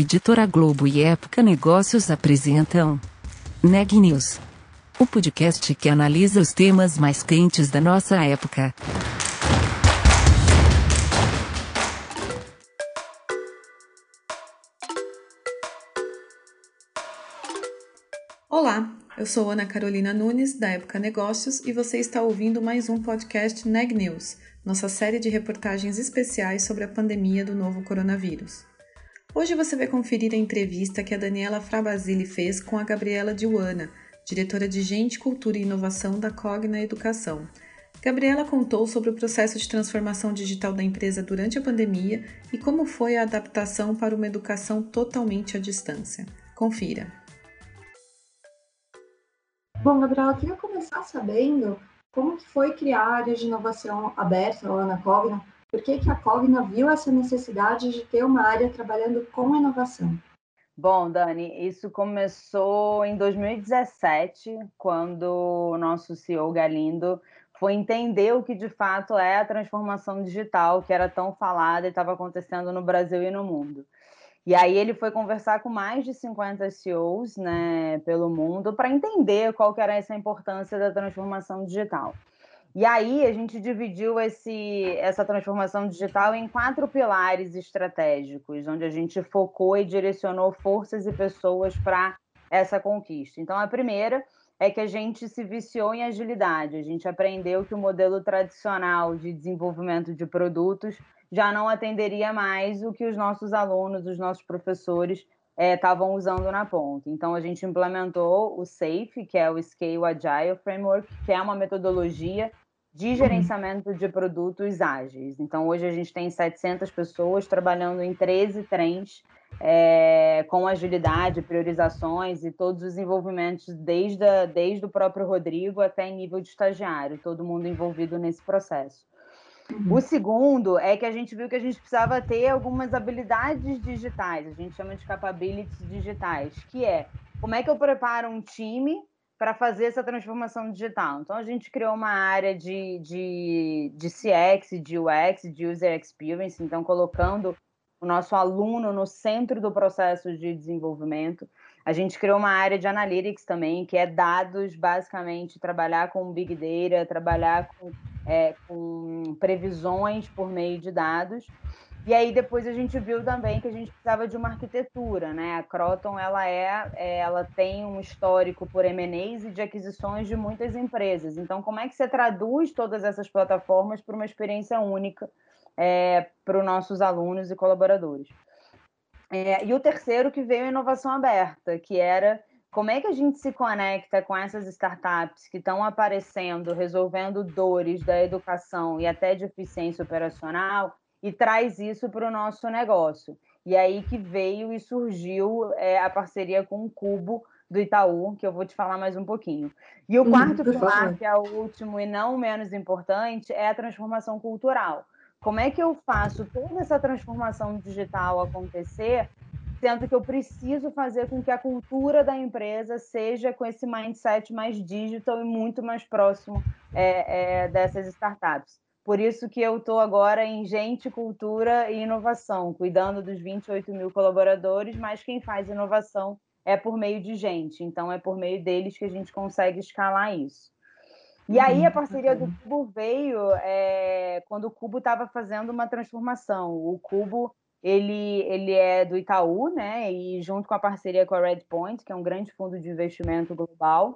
Editora Globo e Época Negócios apresentam Neg News, o podcast que analisa os temas mais quentes da nossa época. Olá, eu sou Ana Carolina Nunes, da Época Negócios, e você está ouvindo mais um podcast Neg News, nossa série de reportagens especiais sobre a pandemia do novo coronavírus. Hoje você vai conferir a entrevista que a Daniela Frabasile fez com a Gabriela Diuana, diretora de Gente, Cultura e Inovação da Cogna Educação. Gabriela contou sobre o processo de transformação digital da empresa durante a pandemia e como foi a adaptação para uma educação totalmente à distância. Confira. Bom, Gabriela, eu queria começar sabendo como foi criar a área de inovação aberta lá na Cogna por que, que a Cogna viu essa necessidade de ter uma área trabalhando com inovação? Bom, Dani, isso começou em 2017, quando o nosso CEO Galindo foi entender o que de fato é a transformação digital que era tão falada e estava acontecendo no Brasil e no mundo. E aí ele foi conversar com mais de 50 CEOs né, pelo mundo para entender qual que era essa importância da transformação digital. E aí a gente dividiu esse, essa transformação digital em quatro pilares estratégicos, onde a gente focou e direcionou forças e pessoas para essa conquista. Então, a primeira é que a gente se viciou em agilidade. A gente aprendeu que o modelo tradicional de desenvolvimento de produtos já não atenderia mais o que os nossos alunos, os nossos professores estavam é, usando na ponta. Então, a gente implementou o SAFE, que é o Scale Agile Framework, que é uma metodologia de gerenciamento de produtos ágeis. Então, hoje a gente tem 700 pessoas trabalhando em 13 trens é, com agilidade, priorizações e todos os envolvimentos, desde, a, desde o próprio Rodrigo até em nível de estagiário, todo mundo envolvido nesse processo. Uhum. O segundo é que a gente viu que a gente precisava ter algumas habilidades digitais, a gente chama de capabilities digitais, que é como é que eu preparo um time para fazer essa transformação digital. Então, a gente criou uma área de, de, de CX, de UX, de User Experience, então, colocando o nosso aluno no centro do processo de desenvolvimento. A gente criou uma área de analytics também, que é dados, basicamente, trabalhar com Big Data, trabalhar com, é, com previsões por meio de dados. E aí depois a gente viu também que a gente precisava de uma arquitetura, né? A Croton ela é, é ela tem um histórico por M&As e de aquisições de muitas empresas. Então como é que você traduz todas essas plataformas para uma experiência única é, para os nossos alunos e colaboradores? É, e o terceiro que veio a inovação aberta, que era como é que a gente se conecta com essas startups que estão aparecendo, resolvendo dores da educação e até de eficiência operacional e traz isso para o nosso negócio. E aí que veio e surgiu é, a parceria com o Cubo do Itaú, que eu vou te falar mais um pouquinho. E o uhum, quarto pilar, que é o último e não menos importante, é a transformação cultural. Como é que eu faço toda essa transformação digital acontecer, sendo que eu preciso fazer com que a cultura da empresa seja com esse mindset mais digital e muito mais próximo é, é, dessas startups. Por isso que eu estou agora em gente, cultura e inovação, cuidando dos 28 mil colaboradores, mas quem faz inovação é por meio de gente. Então, é por meio deles que a gente consegue escalar isso. E aí a parceria do Cubo veio é, quando o Cubo estava fazendo uma transformação. O Cubo ele, ele é do Itaú, né? E junto com a parceria com a Redpoint, que é um grande fundo de investimento global,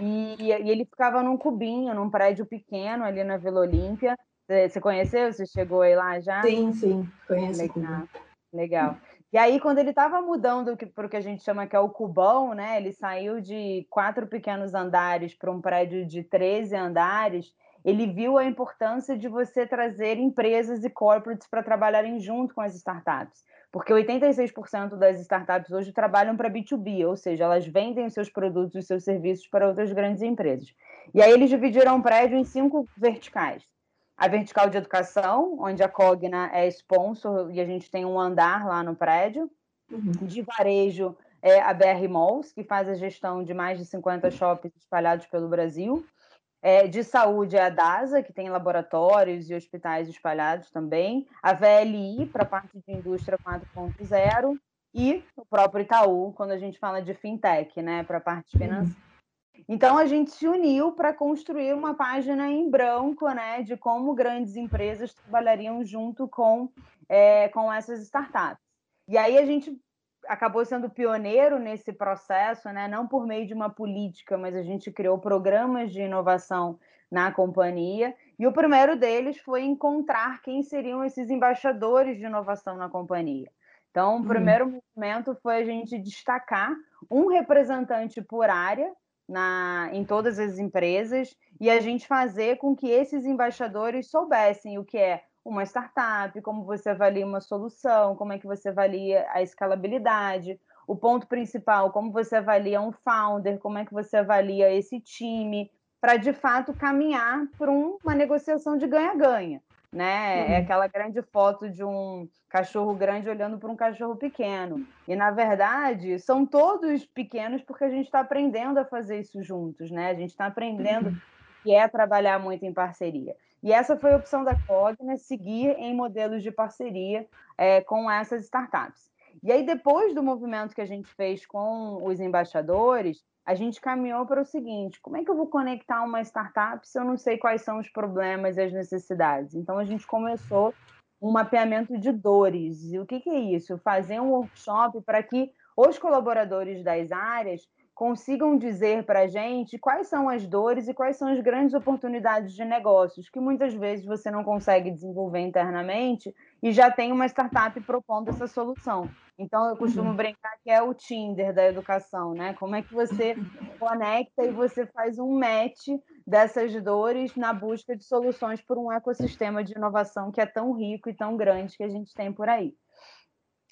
e, e ele ficava num cubinho, num prédio pequeno ali na Vila Olímpia, você conheceu? Você chegou aí lá já? Sim, sim, conheço. Legal. Legal. E aí, quando ele estava mudando para o que a gente chama que é o cubão, né? Ele saiu de quatro pequenos andares para um prédio de 13 andares. Ele viu a importância de você trazer empresas e corporates para trabalharem junto com as startups. Porque 86% das startups hoje trabalham para B2B, ou seja, elas vendem os seus produtos e seus serviços para outras grandes empresas. E aí eles dividiram o prédio em cinco verticais a vertical de educação, onde a Cogna é sponsor e a gente tem um andar lá no prédio. Uhum. De varejo, é a BR Malls, que faz a gestão de mais de 50 shoppings espalhados pelo Brasil. É, de saúde é a DASA, que tem laboratórios e hospitais espalhados também. A VLI, para a parte de indústria 4.0. e o próprio Itaú, quando a gente fala de fintech, né, para a parte financeira. Então a gente se uniu para construir uma página em branco, né, de como grandes empresas trabalhariam junto com, é, com essas startups. E aí a gente acabou sendo pioneiro nesse processo, né, não por meio de uma política, mas a gente criou programas de inovação na companhia. E o primeiro deles foi encontrar quem seriam esses embaixadores de inovação na companhia. Então, o uhum. primeiro uhum. movimento foi a gente destacar um representante por área na, em todas as empresas e a gente fazer com que esses embaixadores soubessem o que é uma startup, como você avalia uma solução, como é que você avalia a escalabilidade, o ponto principal, como você avalia um founder, como é que você avalia esse time, para de fato caminhar para uma negociação de ganha-ganha. Né? É uhum. É aquela grande foto de um cachorro grande olhando para um cachorro pequeno. E, na verdade, são todos pequenos porque a gente está aprendendo a fazer isso juntos, né? A gente está aprendendo uhum. que é trabalhar muito em parceria. E essa foi a opção da Cogna, seguir em modelos de parceria é, com essas startups. E aí, depois do movimento que a gente fez com os embaixadores, a gente caminhou para o seguinte: como é que eu vou conectar uma startup se eu não sei quais são os problemas e as necessidades? Então, a gente começou um mapeamento de dores. E o que, que é isso? Fazer um workshop para que os colaboradores das áreas consigam dizer para a gente quais são as dores e quais são as grandes oportunidades de negócios que muitas vezes você não consegue desenvolver internamente e já tem uma startup propondo essa solução. Então, eu costumo uhum. brincar que é o Tinder da educação, né? Como é que você conecta e você faz um match dessas dores na busca de soluções por um ecossistema de inovação que é tão rico e tão grande que a gente tem por aí.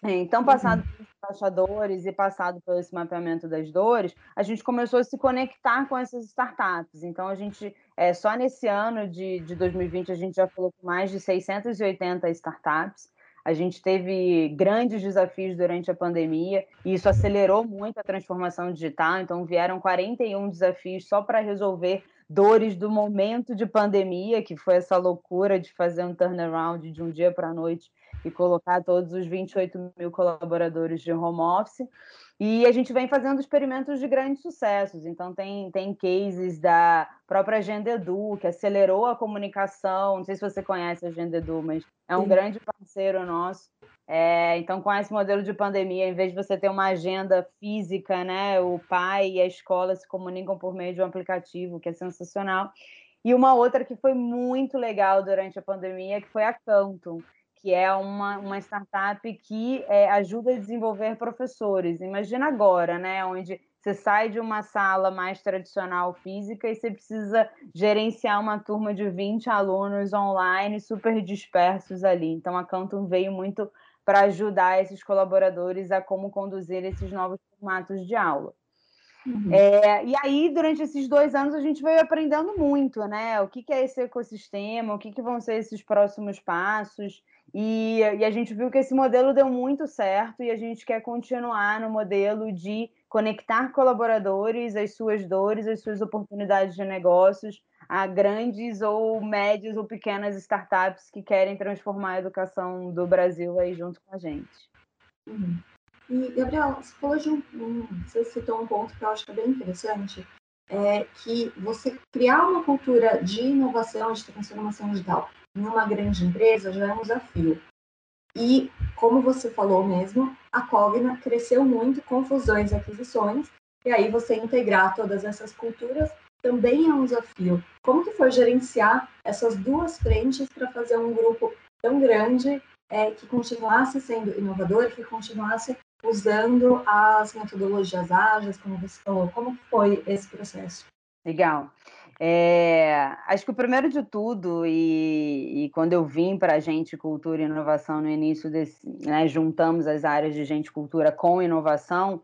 Então, passado uhum. pelos embaixadores e passado pelo esse mapeamento das dores, a gente começou a se conectar com essas startups. Então, a gente, é, só nesse ano de, de 2020, a gente já falou com mais de 680 startups. A gente teve grandes desafios durante a pandemia e isso acelerou muito a transformação digital. Então, vieram 41 desafios só para resolver dores do momento de pandemia, que foi essa loucura de fazer um turnaround de um dia para a noite e colocar todos os 28 mil colaboradores de home office. E a gente vem fazendo experimentos de grandes sucessos. Então, tem, tem cases da própria Agenda Edu, que acelerou a comunicação. Não sei se você conhece a Agenda Edu, mas é um Sim. grande parceiro nosso. É, então, com esse modelo de pandemia, em vez de você ter uma agenda física, né, o pai e a escola se comunicam por meio de um aplicativo, que é sensacional. E uma outra que foi muito legal durante a pandemia, que foi a Canton que é uma, uma startup que é, ajuda a desenvolver professores. Imagina agora, né, onde você sai de uma sala mais tradicional física e você precisa gerenciar uma turma de 20 alunos online super dispersos ali. Então a Canton veio muito para ajudar esses colaboradores a como conduzir esses novos formatos de aula. Uhum. É, e aí, durante esses dois anos, a gente veio aprendendo muito, né? O que, que é esse ecossistema, o que, que vão ser esses próximos passos. E, e, a gente viu que esse modelo deu muito certo e a gente quer continuar no modelo de conectar colaboradores, as suas dores, as suas oportunidades de negócios a grandes ou médias ou pequenas startups que querem transformar a educação do Brasil aí junto com a gente. Uhum. E, Gabriel, você falou de um, um, você citou um ponto que eu acho que é bem interessante, é que você criar uma cultura de inovação, de transformação digital em uma grande empresa já é um desafio. E, como você falou mesmo, a Cogna cresceu muito com fusões e aquisições, e aí você integrar todas essas culturas também é um desafio. Como que foi gerenciar essas duas frentes para fazer um grupo tão grande é, que continuasse sendo inovador, que continuasse usando as metodologias ágeis, como você falou? Como foi esse processo? Legal. É, acho que o primeiro de tudo, e, e quando eu vim para a gente cultura e inovação no início desse, né, juntamos as áreas de gente cultura com inovação,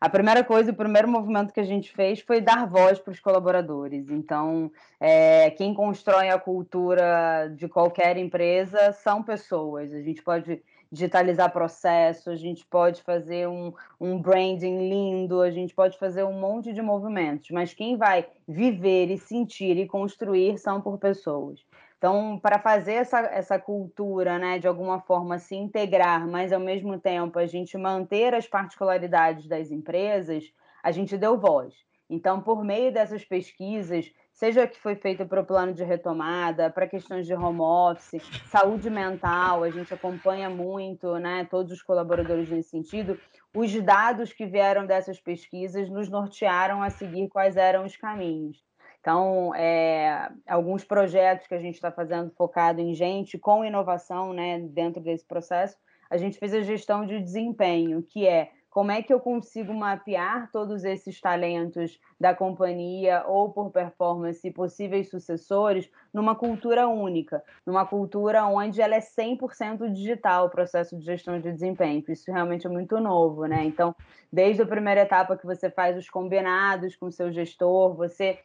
a primeira coisa, o primeiro movimento que a gente fez foi dar voz para os colaboradores. Então, é, quem constrói a cultura de qualquer empresa são pessoas. A gente pode digitalizar processos, a gente pode fazer um, um branding lindo, a gente pode fazer um monte de movimentos, mas quem vai viver e sentir e construir são por pessoas. Então, para fazer essa, essa cultura, né, de alguma forma se integrar, mas ao mesmo tempo a gente manter as particularidades das empresas, a gente deu voz. Então, por meio dessas pesquisas, seja que foi feito para o plano de retomada, para questões de home office, saúde mental, a gente acompanha muito, né, todos os colaboradores nesse sentido. Os dados que vieram dessas pesquisas nos nortearam a seguir quais eram os caminhos. Então, é, alguns projetos que a gente está fazendo focado em gente com inovação, né, dentro desse processo, a gente fez a gestão de desempenho, que é como é que eu consigo mapear todos esses talentos da companhia ou por performance possíveis sucessores numa cultura única, numa cultura onde ela é 100% digital, o processo de gestão de desempenho. Isso realmente é muito novo, né? Então, desde a primeira etapa que você faz os combinados com o seu gestor, você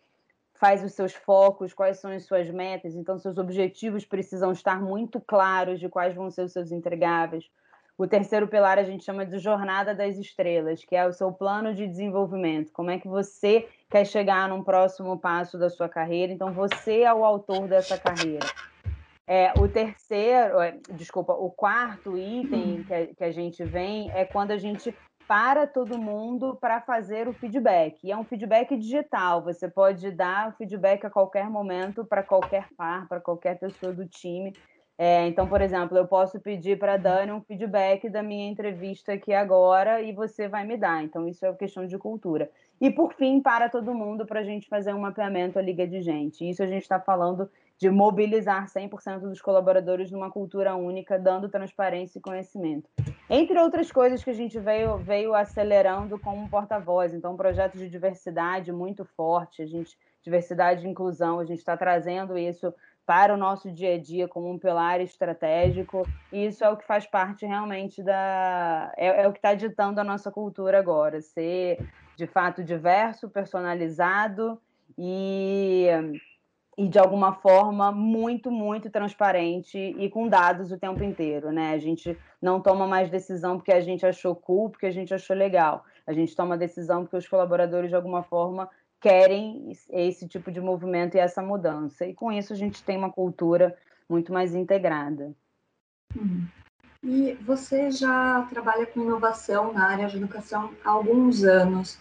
faz os seus focos, quais são as suas metas, então seus objetivos precisam estar muito claros de quais vão ser os seus entregáveis. O terceiro pilar a gente chama de jornada das estrelas, que é o seu plano de desenvolvimento. Como é que você quer chegar num próximo passo da sua carreira? Então você é o autor dessa carreira. É, o terceiro, é, desculpa, o quarto item que a, que a gente vem é quando a gente para todo mundo para fazer o feedback. E é um feedback digital, você pode dar feedback a qualquer momento para qualquer par, para qualquer pessoa do time. É, então, por exemplo, eu posso pedir para a Dani um feedback da minha entrevista aqui agora e você vai me dar. Então, isso é questão de cultura. E, por fim, para todo mundo para a gente fazer um mapeamento à liga de gente. Isso a gente está falando de mobilizar 100% dos colaboradores numa cultura única, dando transparência e conhecimento. Entre outras coisas que a gente veio, veio acelerando como porta-voz, então um projeto de diversidade muito forte, a gente diversidade e inclusão, a gente está trazendo isso para o nosso dia a dia como um pilar estratégico, e isso é o que faz parte realmente da. é, é o que está ditando a nossa cultura agora, ser de fato diverso, personalizado e e de alguma forma muito, muito transparente e com dados o tempo inteiro, né? A gente não toma mais decisão porque a gente achou cool, porque a gente achou legal. A gente toma decisão porque os colaboradores de alguma forma querem esse tipo de movimento e essa mudança. E com isso a gente tem uma cultura muito mais integrada. Uhum. E você já trabalha com inovação na área de educação há alguns anos.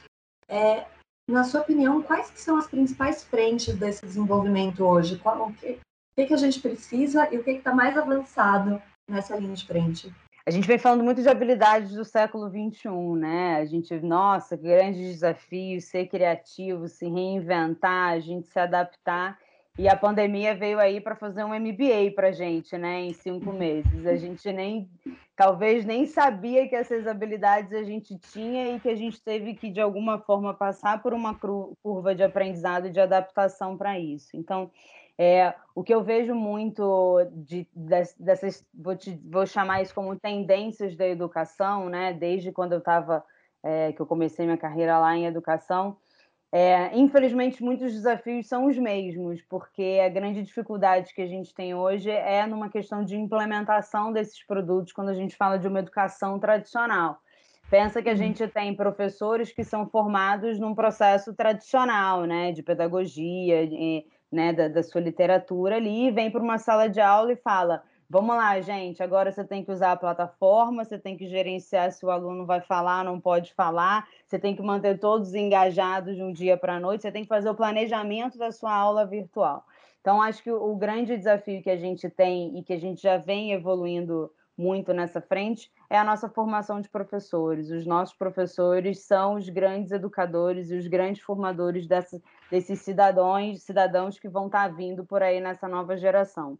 É, na sua opinião, quais são as principais frentes desse desenvolvimento hoje? Qual, o, que, o que a gente precisa e o que está mais avançado nessa linha de frente? A gente vem falando muito de habilidades do século XXI, né? A gente, nossa, grandes desafios, ser criativo, se reinventar, a gente se adaptar. E a pandemia veio aí para fazer um MBA para gente, né? Em cinco meses. A gente nem, talvez nem sabia que essas habilidades a gente tinha e que a gente teve que de alguma forma passar por uma curva de aprendizado e de adaptação para isso. Então, é, o que eu vejo muito de, dessas, vou, te, vou chamar isso como tendências da educação, né? Desde quando eu estava, é, que eu comecei minha carreira lá em educação é, infelizmente, muitos desafios são os mesmos, porque a grande dificuldade que a gente tem hoje é numa questão de implementação desses produtos quando a gente fala de uma educação tradicional. Pensa que a uhum. gente tem professores que são formados num processo tradicional, né, de pedagogia, de, né, da, da sua literatura ali, vem para uma sala de aula e fala: Vamos lá, gente. Agora você tem que usar a plataforma, você tem que gerenciar se o aluno vai falar, não pode falar, você tem que manter todos engajados de um dia para a noite, você tem que fazer o planejamento da sua aula virtual. Então, acho que o grande desafio que a gente tem e que a gente já vem evoluindo muito nessa frente é a nossa formação de professores. Os nossos professores são os grandes educadores e os grandes formadores dessa, desses cidadãos, cidadãos que vão estar vindo por aí nessa nova geração.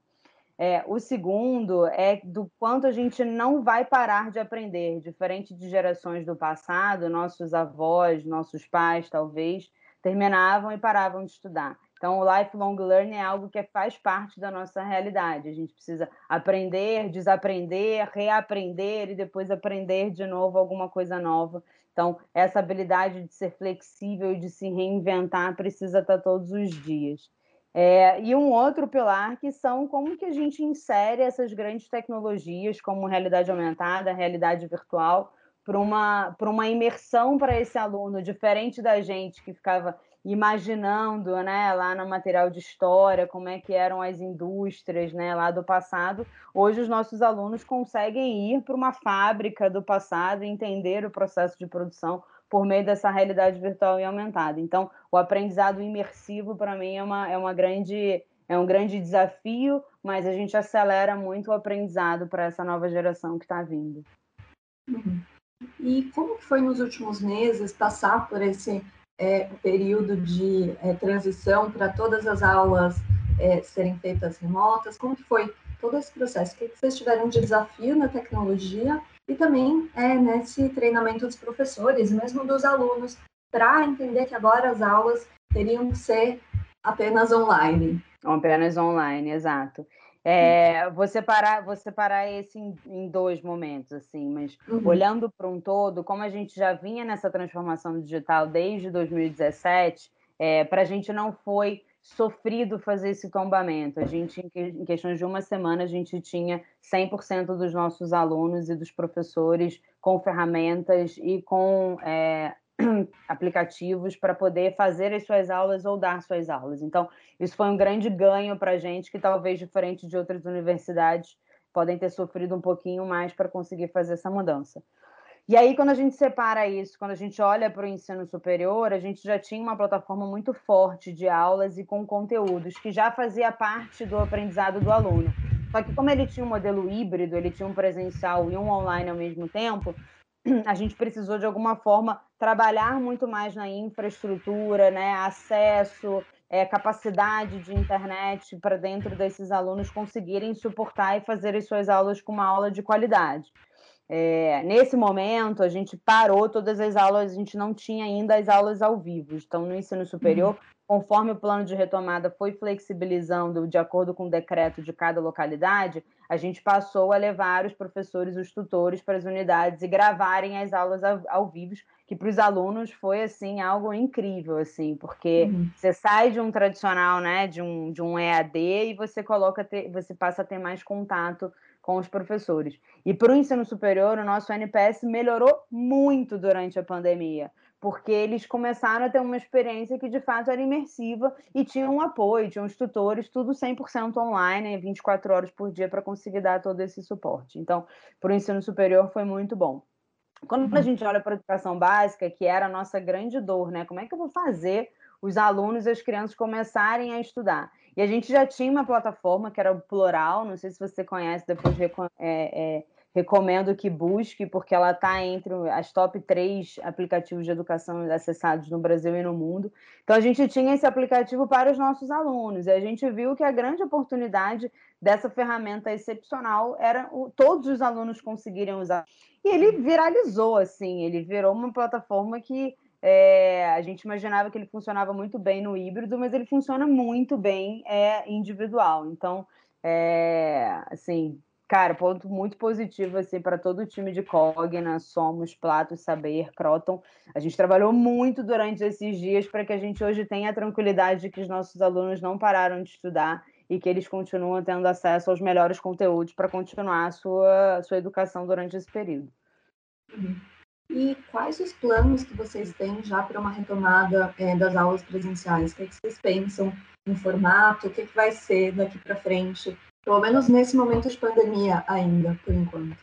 É, o segundo é do quanto a gente não vai parar de aprender, diferente de gerações do passado, nossos avós, nossos pais, talvez, terminavam e paravam de estudar. Então, o lifelong learning é algo que faz parte da nossa realidade. A gente precisa aprender, desaprender, reaprender e depois aprender de novo alguma coisa nova. Então, essa habilidade de ser flexível e de se reinventar precisa estar todos os dias. É, e um outro pilar que são como que a gente insere essas grandes tecnologias, como realidade aumentada, realidade virtual, para uma, uma imersão para esse aluno, diferente da gente que ficava imaginando, né, lá no material de história, como é que eram as indústrias, né, lá do passado. Hoje os nossos alunos conseguem ir para uma fábrica do passado e entender o processo de produção por meio dessa realidade virtual e aumentada. Então, o aprendizado imersivo para mim é uma, é uma grande é um grande desafio, mas a gente acelera muito o aprendizado para essa nova geração que está vindo. Uhum. E como foi nos últimos meses passar por esse é, período de é, transição para todas as aulas é, serem feitas remotas? Como que foi todo esse processo? O que, que vocês tiveram de desafio na tecnologia e também é, nesse treinamento dos professores, mesmo dos alunos, para entender que agora as aulas teriam que ser apenas online? Apenas online, exato. É, vou separar, vou separar esse em, em dois momentos, assim, mas uhum. olhando para um todo, como a gente já vinha nessa transformação digital desde 2017, é, para a gente não foi sofrido fazer esse tombamento. A gente, em questões de uma semana, a gente tinha 100% dos nossos alunos e dos professores com ferramentas e com é, aplicativos para poder fazer as suas aulas ou dar suas aulas. Então, isso foi um grande ganho para a gente, que talvez, diferente de outras universidades, podem ter sofrido um pouquinho mais para conseguir fazer essa mudança. E aí, quando a gente separa isso, quando a gente olha para o ensino superior, a gente já tinha uma plataforma muito forte de aulas e com conteúdos que já fazia parte do aprendizado do aluno. Só que, como ele tinha um modelo híbrido, ele tinha um presencial e um online ao mesmo tempo, a gente precisou de alguma forma trabalhar muito mais na infraestrutura, né, acesso, é, capacidade de internet para dentro desses alunos conseguirem suportar e fazer as suas aulas com uma aula de qualidade. É, nesse momento, a gente parou todas as aulas, a gente não tinha ainda as aulas ao vivo. Então, no ensino superior, uhum. Conforme o plano de retomada foi flexibilizando de acordo com o decreto de cada localidade, a gente passou a levar os professores, os tutores para as unidades e gravarem as aulas ao, ao vivo, que para os alunos foi assim algo incrível, assim, porque uhum. você sai de um tradicional, né, de um, de um EAD e você coloca, ter, você passa a ter mais contato com os professores. E para o ensino superior, o nosso NPS melhorou muito durante a pandemia, porque eles começaram a ter uma experiência que de fato era imersiva e tinham um apoio, tinham os tutores, tudo 100% online, 24 horas por dia para conseguir dar todo esse suporte. Então, para o ensino superior foi muito bom. Quando a uhum. gente olha para a educação básica, que era a nossa grande dor, né? Como é que eu vou fazer os alunos e as crianças começarem a estudar? E a gente já tinha uma plataforma que era o Plural, não sei se você conhece, depois é, é, recomendo que busque, porque ela está entre as top três aplicativos de educação acessados no Brasil e no mundo. Então, a gente tinha esse aplicativo para os nossos alunos, e a gente viu que a grande oportunidade dessa ferramenta excepcional era o, todos os alunos conseguirem usar. E ele viralizou, assim, ele virou uma plataforma que é, a gente imaginava que ele funcionava muito bem no híbrido, mas ele funciona muito bem é, individual. Então, é, assim, cara, ponto muito positivo assim, para todo o time de Cogna, Somos, Plato, Saber, Croton. A gente trabalhou muito durante esses dias para que a gente hoje tenha a tranquilidade de que os nossos alunos não pararam de estudar e que eles continuam tendo acesso aos melhores conteúdos para continuar a sua, a sua educação durante esse período. E quais os planos que vocês têm já para uma retomada é, das aulas presenciais? O que, é que vocês pensam em formato? O que, é que vai ser daqui para frente? Pelo menos nesse momento de pandemia ainda, por enquanto.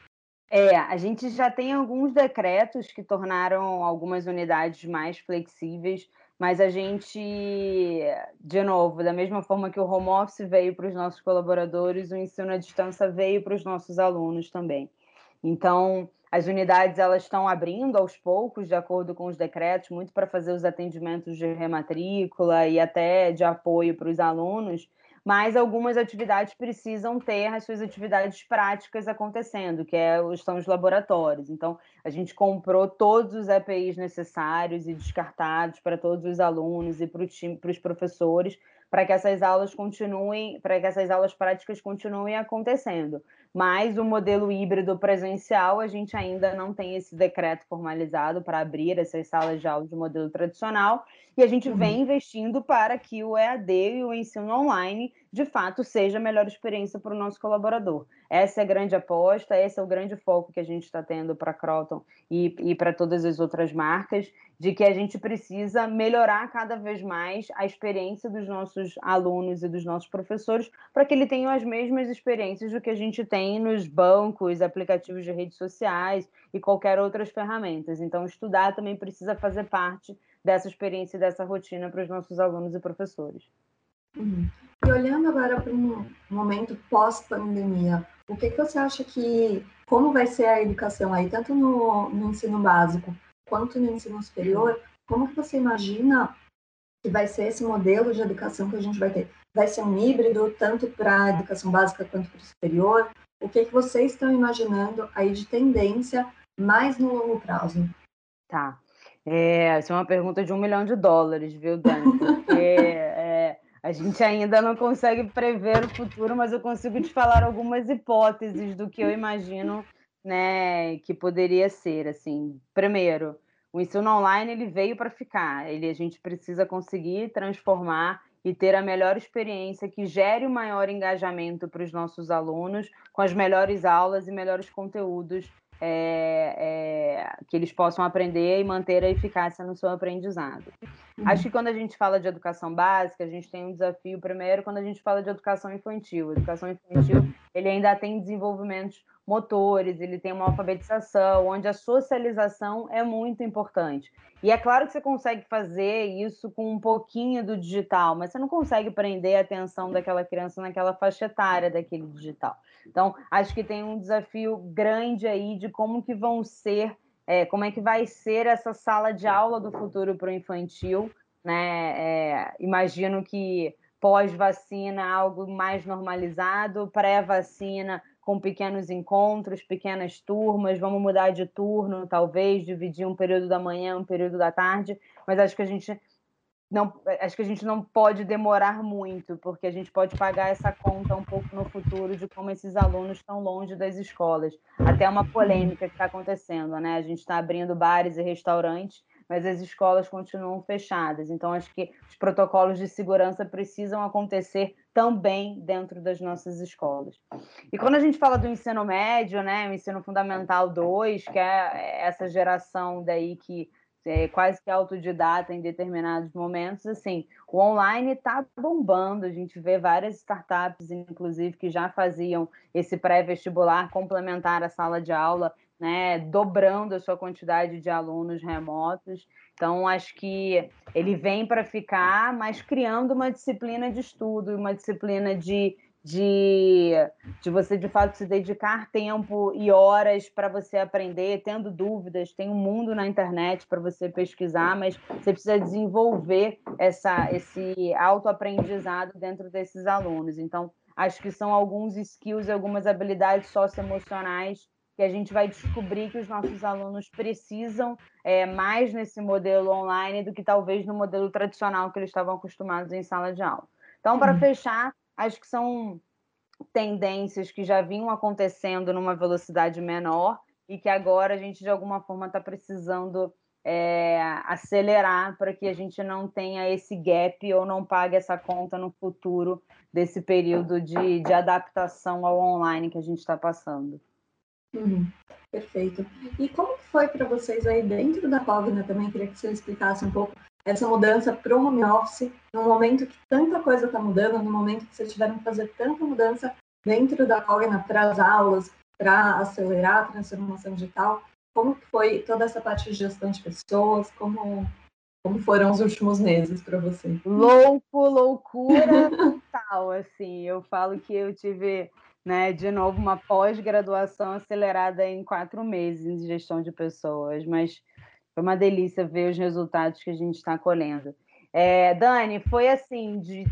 É, a gente já tem alguns decretos que tornaram algumas unidades mais flexíveis, mas a gente, de novo, da mesma forma que o home office veio para os nossos colaboradores, o ensino à distância veio para os nossos alunos também. Então, as unidades elas estão abrindo aos poucos, de acordo com os decretos, muito para fazer os atendimentos de rematrícula e até de apoio para os alunos, mas algumas atividades precisam ter as suas atividades práticas acontecendo, que é, são os laboratórios. Então, a gente comprou todos os EPIs necessários e descartados para todos os alunos e para, time, para os professores, para que essas aulas continuem, para que essas aulas práticas continuem acontecendo. Mas o modelo híbrido presencial, a gente ainda não tem esse decreto formalizado para abrir essas salas de aula de modelo tradicional, e a gente uhum. vem investindo para que o EAD e o ensino online, de fato, seja a melhor experiência para o nosso colaborador. Essa é a grande aposta, esse é o grande foco que a gente está tendo para a Croton e, e para todas as outras marcas, de que a gente precisa melhorar cada vez mais a experiência dos nossos alunos e dos nossos professores para que eles tenham as mesmas experiências do que a gente tem nos bancos, aplicativos de redes sociais e qualquer outras ferramentas. Então, estudar também precisa fazer parte dessa experiência e dessa rotina para os nossos alunos e professores. Uhum. E olhando agora para um momento pós-pandemia, o que, que você acha que, como vai ser a educação aí, tanto no, no ensino básico quanto no ensino superior, como que você imagina que vai ser esse modelo de educação que a gente vai ter? Vai ser um híbrido, tanto para a educação básica quanto para o superior? O que, que vocês estão imaginando aí de tendência mais no longo prazo? Tá. É, essa é uma pergunta de um milhão de dólares, viu, Dani? Porque é, a gente ainda não consegue prever o futuro, mas eu consigo te falar algumas hipóteses do que eu imagino né, que poderia ser, assim, primeiro, o ensino online ele veio para ficar, ele a gente precisa conseguir transformar e ter a melhor experiência que gere o maior engajamento para os nossos alunos, com as melhores aulas e melhores conteúdos é, é, que eles possam aprender e manter a eficácia no seu aprendizado. Uhum. Acho que quando a gente fala de educação básica, a gente tem um desafio primeiro quando a gente fala de educação infantil. educação infantil ele ainda tem desenvolvimentos motores, ele tem uma alfabetização, onde a socialização é muito importante. E é claro que você consegue fazer isso com um pouquinho do digital, mas você não consegue prender a atenção daquela criança naquela faixa etária daquele digital. Então, acho que tem um desafio grande aí de como que vão ser, é, como é que vai ser essa sala de aula do futuro para o infantil, né? É, imagino que pós-vacina algo mais normalizado, pré-vacina com pequenos encontros, pequenas turmas, vamos mudar de turno, talvez, dividir um período da manhã, um período da tarde, mas acho que a gente não, acho que a gente não pode demorar muito, porque a gente pode pagar essa conta um pouco no futuro de como esses alunos estão longe das escolas. Até uma polêmica que está acontecendo, né? A gente está abrindo bares e restaurantes, mas as escolas continuam fechadas. Então, acho que os protocolos de segurança precisam acontecer também dentro das nossas escolas. E quando a gente fala do ensino médio, né, o ensino fundamental 2, que é essa geração daí que é, quase que autodidata em determinados momentos, assim, o online está bombando, a gente vê várias startups, inclusive, que já faziam esse pré-vestibular complementar a sala de aula, né, dobrando a sua quantidade de alunos remotos. Então, acho que ele vem para ficar, mas criando uma disciplina de estudo, uma disciplina de de, de você de fato se dedicar tempo e horas para você aprender, tendo dúvidas, tem um mundo na internet para você pesquisar, mas você precisa desenvolver essa, esse autoaprendizado dentro desses alunos. Então, acho que são alguns skills e algumas habilidades socioemocionais que a gente vai descobrir que os nossos alunos precisam é, mais nesse modelo online do que talvez no modelo tradicional que eles estavam acostumados em sala de aula. Então, para fechar, acho que são tendências que já vinham acontecendo numa velocidade menor e que agora a gente, de alguma forma, está precisando é, acelerar para que a gente não tenha esse gap ou não pague essa conta no futuro desse período de, de adaptação ao online que a gente está passando. Uhum, perfeito. E como foi para vocês aí dentro da Cogna também? Queria que você explicasse um pouco essa mudança para o home office, no momento que tanta coisa está mudando, no momento que vocês tiveram que fazer tanta mudança dentro da Cogna para as aulas, para acelerar a transformação digital, como foi toda essa parte de gestão de pessoas, como, como foram os últimos meses para você? Louco, loucura total, assim, eu falo que eu tive, né, de novo, uma pós-graduação acelerada em quatro meses em gestão de pessoas, mas foi uma delícia ver os resultados que a gente está colhendo. É, Dani, foi assim, de,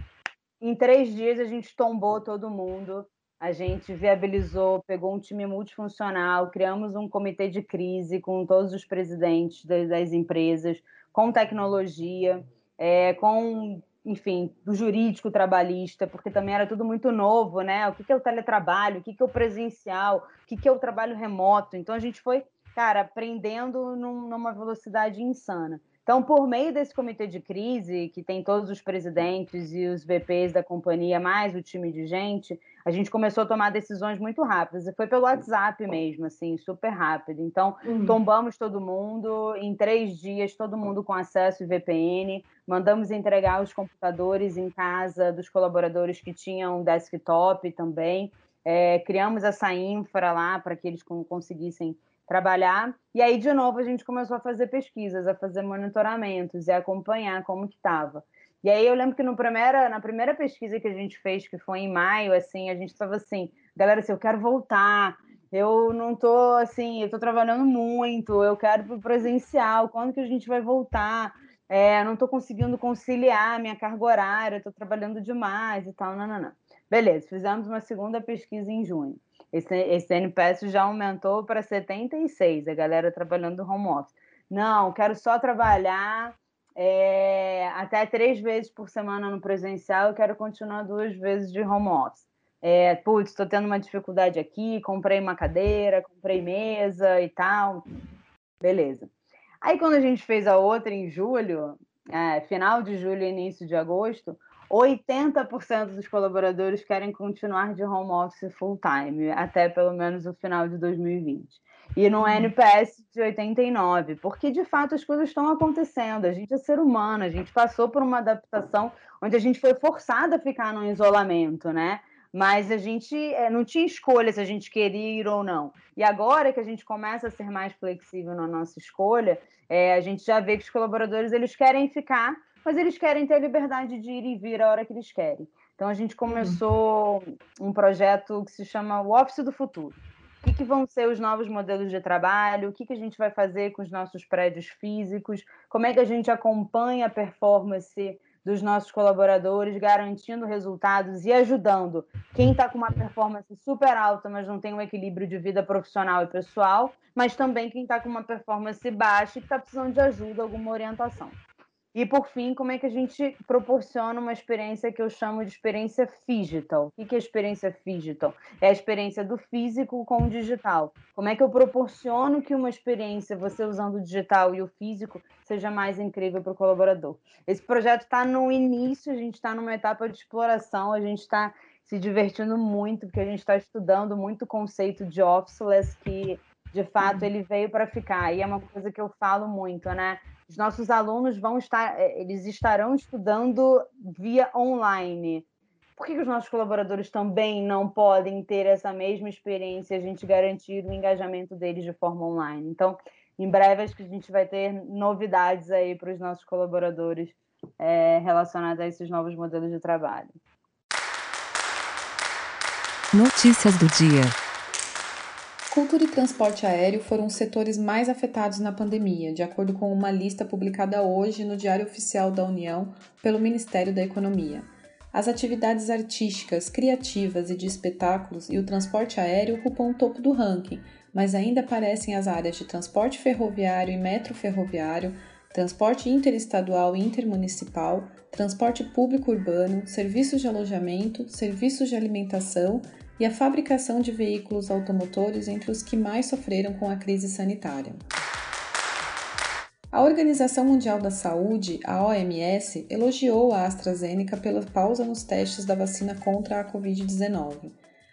em três dias a gente tombou todo mundo, a gente viabilizou, pegou um time multifuncional, criamos um comitê de crise com todos os presidentes das, das empresas, com tecnologia, é, com, enfim, do jurídico trabalhista, porque também era tudo muito novo, né? O que é o teletrabalho, o que é o presencial, o que é o trabalho remoto. Então a gente foi cara, aprendendo num, numa velocidade insana. Então, por meio desse comitê de crise, que tem todos os presidentes e os VPs da companhia, mais o time de gente, a gente começou a tomar decisões muito rápidas. E foi pelo WhatsApp mesmo, assim, super rápido. Então, uhum. tombamos todo mundo, em três dias, todo mundo com acesso VPN, mandamos entregar os computadores em casa dos colaboradores que tinham desktop também. É, criamos essa infra lá para que eles conseguissem trabalhar. E aí, de novo, a gente começou a fazer pesquisas, a fazer monitoramentos e acompanhar como que estava. E aí eu lembro que no primeira, na primeira pesquisa que a gente fez, que foi em maio, assim, a gente estava assim, galera, assim, eu quero voltar, eu não tô assim, eu tô trabalhando muito, eu quero pro presencial, quando que a gente vai voltar? É, não tô conseguindo conciliar minha carga horária, estou trabalhando demais e tal, não, não, não. Beleza, fizemos uma segunda pesquisa em junho. Esse, esse NPS já aumentou para 76, a galera trabalhando home office. Não, quero só trabalhar é, até três vezes por semana no presencial, eu quero continuar duas vezes de home office. É, putz, estou tendo uma dificuldade aqui, comprei uma cadeira, comprei mesa e tal. Beleza. Aí quando a gente fez a outra em julho, é, final de julho e início de agosto, 80% dos colaboradores querem continuar de home office full time, até pelo menos o final de 2020. E no NPS de 89, porque de fato as coisas estão acontecendo. A gente é ser humano, a gente passou por uma adaptação onde a gente foi forçada a ficar no isolamento, né? Mas a gente é, não tinha escolha se a gente queria ir ou não. E agora que a gente começa a ser mais flexível na nossa escolha, é, a gente já vê que os colaboradores eles querem ficar mas eles querem ter a liberdade de ir e vir a hora que eles querem. Então a gente começou um projeto que se chama o Office do Futuro. O que, que vão ser os novos modelos de trabalho? O que, que a gente vai fazer com os nossos prédios físicos? Como é que a gente acompanha a performance dos nossos colaboradores, garantindo resultados e ajudando quem está com uma performance super alta, mas não tem um equilíbrio de vida profissional e pessoal, mas também quem está com uma performance baixa e está precisando de ajuda, alguma orientação. E por fim, como é que a gente proporciona uma experiência que eu chamo de experiência digital? O que é experiência digital? É a experiência do físico com o digital. Como é que eu proporciono que uma experiência, você usando o digital e o físico, seja mais incrível para o colaborador? Esse projeto está no início, a gente está numa etapa de exploração, a gente está se divertindo muito, porque a gente está estudando muito o conceito de officeless, que de fato ele veio para ficar. E é uma coisa que eu falo muito, né? Os nossos alunos vão estar, é, eles estarão estudando via online. Por que, que os nossos colaboradores também não podem ter essa mesma experiência, a gente garantir o engajamento deles de forma online? Então, em breve, acho que a gente vai ter novidades aí para os nossos colaboradores é, relacionadas a esses novos modelos de trabalho. Notícias do dia. Cultura e transporte aéreo foram os setores mais afetados na pandemia, de acordo com uma lista publicada hoje no Diário Oficial da União pelo Ministério da Economia. As atividades artísticas, criativas e de espetáculos e o transporte aéreo ocupam o topo do ranking, mas ainda aparecem as áreas de transporte ferroviário e metro ferroviário, transporte interestadual e intermunicipal, transporte público urbano, serviços de alojamento, serviços de alimentação e a fabricação de veículos automotores entre os que mais sofreram com a crise sanitária. A Organização Mundial da Saúde, a OMS, elogiou a AstraZeneca pela pausa nos testes da vacina contra a Covid-19.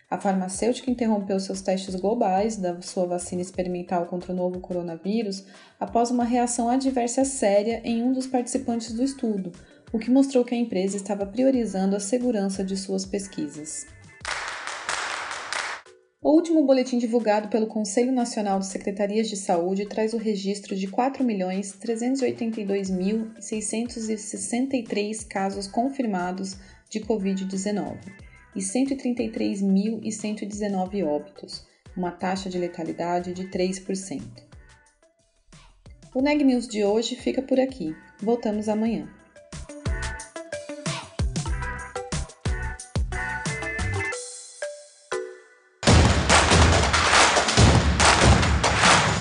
A farmacêutica interrompeu seus testes globais da sua vacina experimental contra o novo coronavírus após uma reação adversa séria em um dos participantes do estudo, o que mostrou que a empresa estava priorizando a segurança de suas pesquisas. O último boletim divulgado pelo Conselho Nacional de Secretarias de Saúde traz o registro de 4.382.663 casos confirmados de Covid-19 e 133.119 óbitos, uma taxa de letalidade de 3%. O Neg News de hoje fica por aqui. Voltamos amanhã.